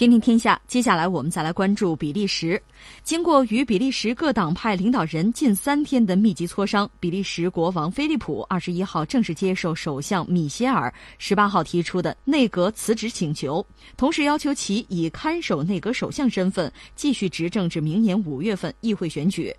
听听天下，接下来我们再来关注比利时。经过与比利时各党派领导人近三天的密集磋商，比利时国王菲利普二十一号正式接受首相米歇尔十八号提出的内阁辞职请求，同时要求其以看守内阁首相身份继续执政至明年五月份议会选举。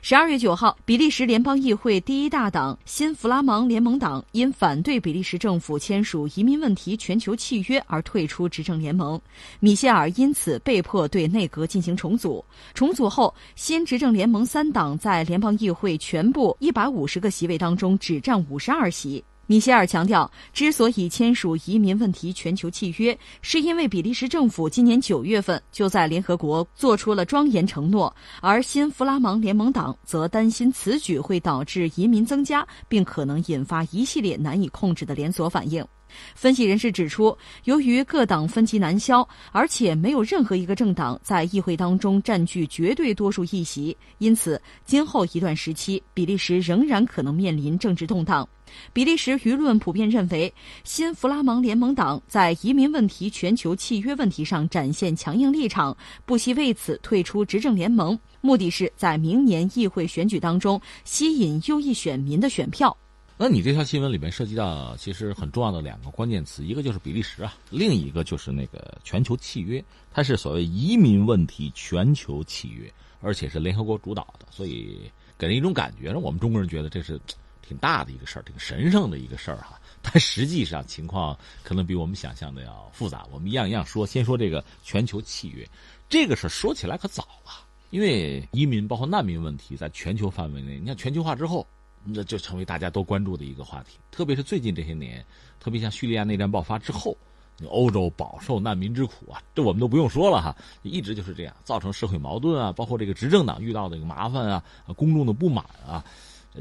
十二月九号，比利时联邦议会第一大党新弗拉芒联盟党因反对比利时政府签署移民问题全球契约而退出执政联盟，米歇尔因此被迫对内阁进行重组。重组后，新执政联盟三党在联邦议会全部一百五十个席位当中只占五十二席。米歇尔强调，之所以签署移民问题全球契约，是因为比利时政府今年九月份就在联合国做出了庄严承诺，而新弗拉芒联盟党则担心此举会导致移民增加，并可能引发一系列难以控制的连锁反应。分析人士指出，由于各党分歧难消，而且没有任何一个政党在议会当中占据绝对多数议席，因此今后一段时期，比利时仍然可能面临政治动荡。比利时舆论普遍认为，新弗拉芒联盟党在移民问题全球契约问题上展现强硬立场，不惜为此退出执政联盟，目的是在明年议会选举当中吸引右翼选民的选票。那你这条新闻里面涉及到其实很重要的两个关键词，一个就是比利时啊，另一个就是那个全球契约，它是所谓移民问题全球契约，而且是联合国主导的，所以给人一种感觉，让我们中国人觉得这是挺大的一个事儿，挺神圣的一个事儿哈。但实际上情况可能比我们想象的要复杂。我们一样一样说，先说这个全球契约，这个事儿说起来可早了，因为移民包括难民问题在全球范围内，你看全球化之后。那就成为大家都关注的一个话题，特别是最近这些年，特别像叙利亚内战爆发之后，欧洲饱受难民之苦啊，这我们都不用说了哈，一直就是这样，造成社会矛盾啊，包括这个执政党遇到的一个麻烦啊，公众的不满啊，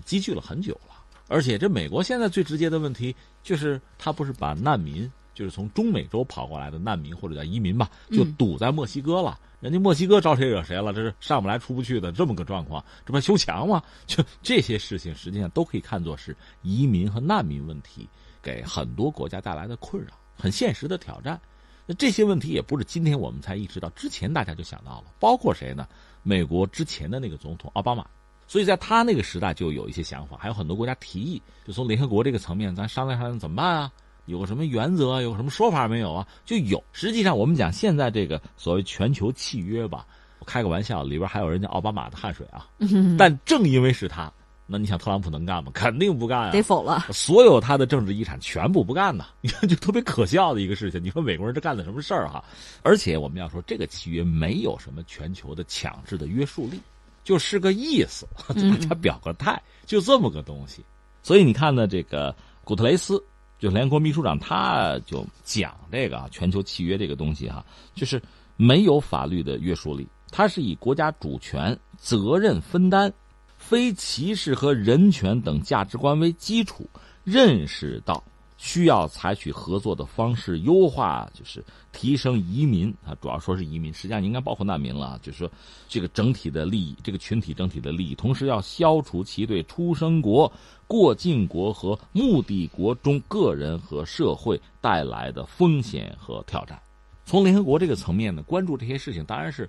积聚了很久了。而且这美国现在最直接的问题就是，他不是把难民，就是从中美洲跑过来的难民或者叫移民吧，就堵在墨西哥了。人家墨西哥招谁惹谁了？这是上不来出不去的这么个状况，这不修墙吗？就这些事情，实际上都可以看作是移民和难民问题给很多国家带来的困扰，很现实的挑战。那这些问题也不是今天我们才意识到，之前大家就想到了，包括谁呢？美国之前的那个总统奥巴马，所以在他那个时代就有一些想法，还有很多国家提议，就从联合国这个层面，咱商量商量怎么办啊？有什么原则？有什么说法没有啊？就有。实际上，我们讲现在这个所谓全球契约吧，我开个玩笑，里边还有人家奥巴马的汗水啊。但正因为是他，那你想特朗普能干吗？肯定不干啊，得否了。所有他的政治遗产全部不干呐。你看，就特别可笑的一个事情。你说美国人这干的什么事儿哈？而且我们要说，这个契约没有什么全球的强制的约束力，就是个意思，大家表个态，就这么个东西。所以你看呢，这个古特雷斯。就联合国秘书长他就讲这个全球契约这个东西哈，就是没有法律的约束力，它是以国家主权、责任分担、非歧视和人权等价值观为基础，认识到。需要采取合作的方式，优化就是提升移民啊，主要说是移民，实际上应该包括难民了。就是说，这个整体的利益，这个群体整体的利益，同时要消除其对出生国、过境国和目的国中个人和社会带来的风险和挑战。从联合国这个层面呢，关注这些事情当然是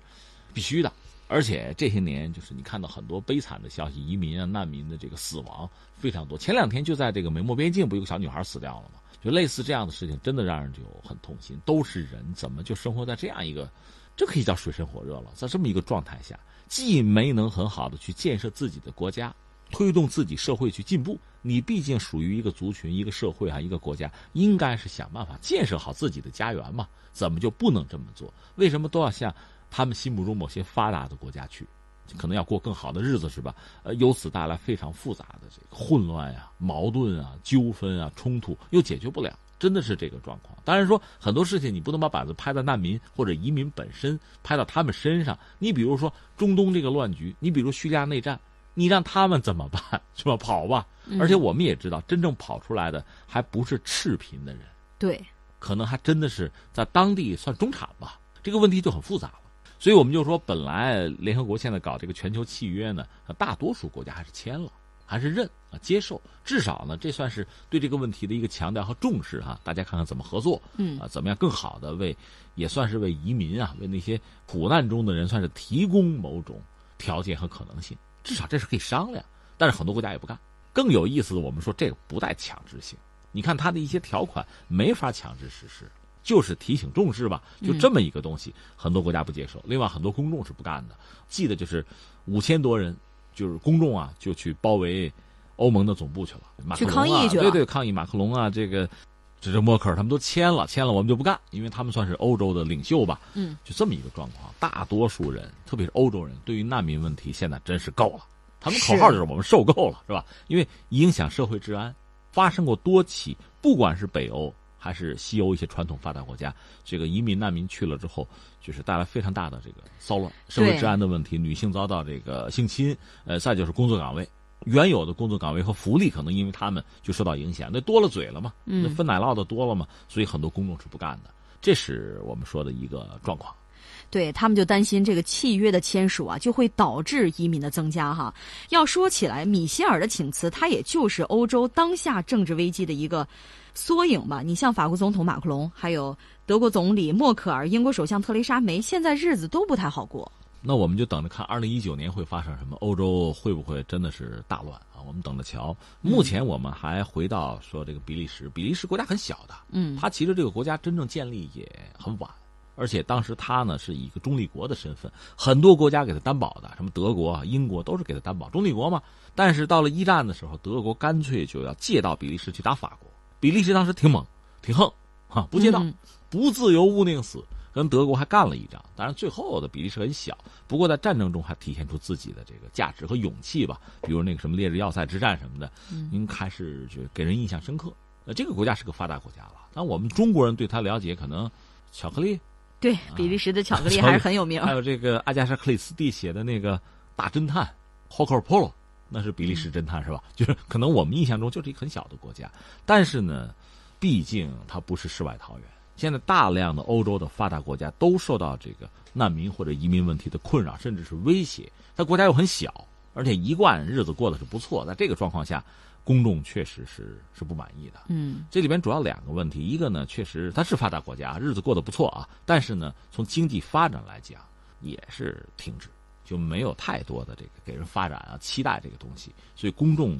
必须的。而且这些年，就是你看到很多悲惨的消息，移民啊、难民的这个死亡非常多。前两天就在这个美墨边境，不有个小女孩死掉了吗？就类似这样的事情，真的让人就很痛心。都是人，怎么就生活在这样一个，这可以叫水深火热了。在这么一个状态下，既没能很好的去建设自己的国家，推动自己社会去进步。你毕竟属于一个族群、一个社会啊、一个国家，应该是想办法建设好自己的家园嘛？怎么就不能这么做？为什么都要像？他们心目中某些发达的国家去，可能要过更好的日子，是吧？呃，由此带来非常复杂的这个混乱呀、矛盾啊、纠纷啊、冲突，又解决不了，真的是这个状况。当然说很多事情你不能把板子拍在难民或者移民本身，拍到他们身上。你比如说中东这个乱局，你比如叙利亚内战，你让他们怎么办？是吧？跑吧。而且我们也知道，真正跑出来的还不是赤贫的人，对，可能还真的是在当地算中产吧。这个问题就很复杂了。所以我们就说，本来联合国现在搞这个全球契约呢，大多数国家还是签了，还是认啊接受，至少呢，这算是对这个问题的一个强调和重视哈。大家看看怎么合作，嗯啊，怎么样更好的为，也算是为移民啊，为那些苦难中的人，算是提供某种条件和可能性。至少这是可以商量，但是很多国家也不干。更有意思的，我们说这个不带强制性，你看它的一些条款没法强制实施，就是提醒重视吧，就这么一个东西，很多国家不接受。另外，很多公众是不干的。记得就是五千多人。就是公众啊，就去包围欧盟的总部去了，马克龙啊，对对，抗议马克龙啊，这个这这默克尔他们都签了，签了我们就不干，因为他们算是欧洲的领袖吧，嗯，就这么一个状况。大多数人，特别是欧洲人，对于难民问题现在真是够了，他们口号就是我们受够了，是吧？因为影响社会治安，发生过多起，不管是北欧。还是西欧一些传统发达国家，这个移民难民去了之后，就是带来非常大的这个骚乱、社会治安的问题，女性遭到这个性侵，呃，再就是工作岗位，原有的工作岗位和福利可能因为他们就受到影响，那多了嘴了嘛，那分奶酪的多了嘛，所以很多公众是不干的，这是我们说的一个状况。对他们就担心这个契约的签署啊，就会导致移民的增加哈。要说起来，米歇尔的请辞，它也就是欧洲当下政治危机的一个缩影吧。你像法国总统马克龙，还有德国总理默克尔、英国首相特蕾莎梅，现在日子都不太好过。那我们就等着看二零一九年会发生什么，欧洲会不会真的是大乱啊？我们等着瞧。目前我们还回到说这个比利时，比利时国家很小的，嗯，它其实这个国家真正建立也很晚。而且当时他呢是以一个中立国的身份，很多国家给他担保的，什么德国、英国都是给他担保中立国嘛。但是到了一战的时候，德国干脆就要借道比利时去打法国。比利时当时挺猛、挺横，哈，不借道，不自由勿宁死，跟德国还干了一仗。当然最后的比利时很小，不过在战争中还体现出自己的这个价值和勇气吧。比如那个什么烈日要塞之战什么的，您还是就给人印象深刻。那这个国家是个发达国家了，但我们中国人对他了解可能巧克力。对，比利时的巧克力还是很有名。还有这个阿加莎·克里斯蒂写的那个大侦探，Hawker Polo，，那是比利时侦探是吧？就是可能我们印象中就是一个很小的国家，但是呢，毕竟它不是世外桃源。现在大量的欧洲的发达国家都受到这个难民或者移民问题的困扰，甚至是威胁。它国家又很小，而且一贯日子过得是不错。在这个状况下。公众确实是是不满意的，嗯，这里边主要两个问题，一个呢，确实它是发达国家，日子过得不错啊，但是呢，从经济发展来讲，也是停滞，就没有太多的这个给人发展啊期待这个东西，所以公众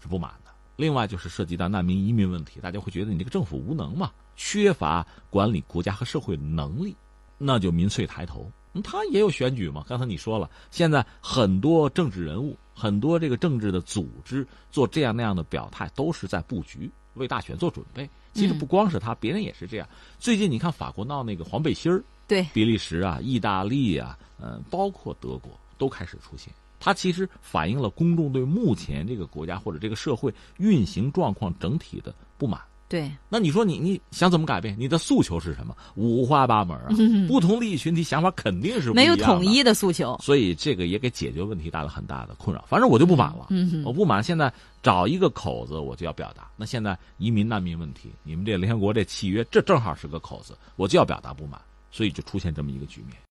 是不满的。另外就是涉及到难民移民问题，大家会觉得你这个政府无能嘛，缺乏管理国家和社会能力，那就民粹抬头。他也有选举嘛？刚才你说了，现在很多政治人物、很多这个政治的组织做这样那样的表态，都是在布局为大选做准备。其实不光是他，别人也是这样。最近你看法国闹那个黄背心儿，对，比利时啊、意大利啊，嗯，包括德国都开始出现。它其实反映了公众对目前这个国家或者这个社会运行状况整体的不满。对，那你说你你想怎么改变？你的诉求是什么？五花八门啊，不同利益群体想法肯定是没有统一的诉求，所以这个也给解决问题带来很大的困扰。反正我就不满了，我不满，现在找一个口子我就要表达。那现在移民难民问题，你们这联合国这契约，这正好是个口子，我就要表达不满，所以就出现这么一个局面。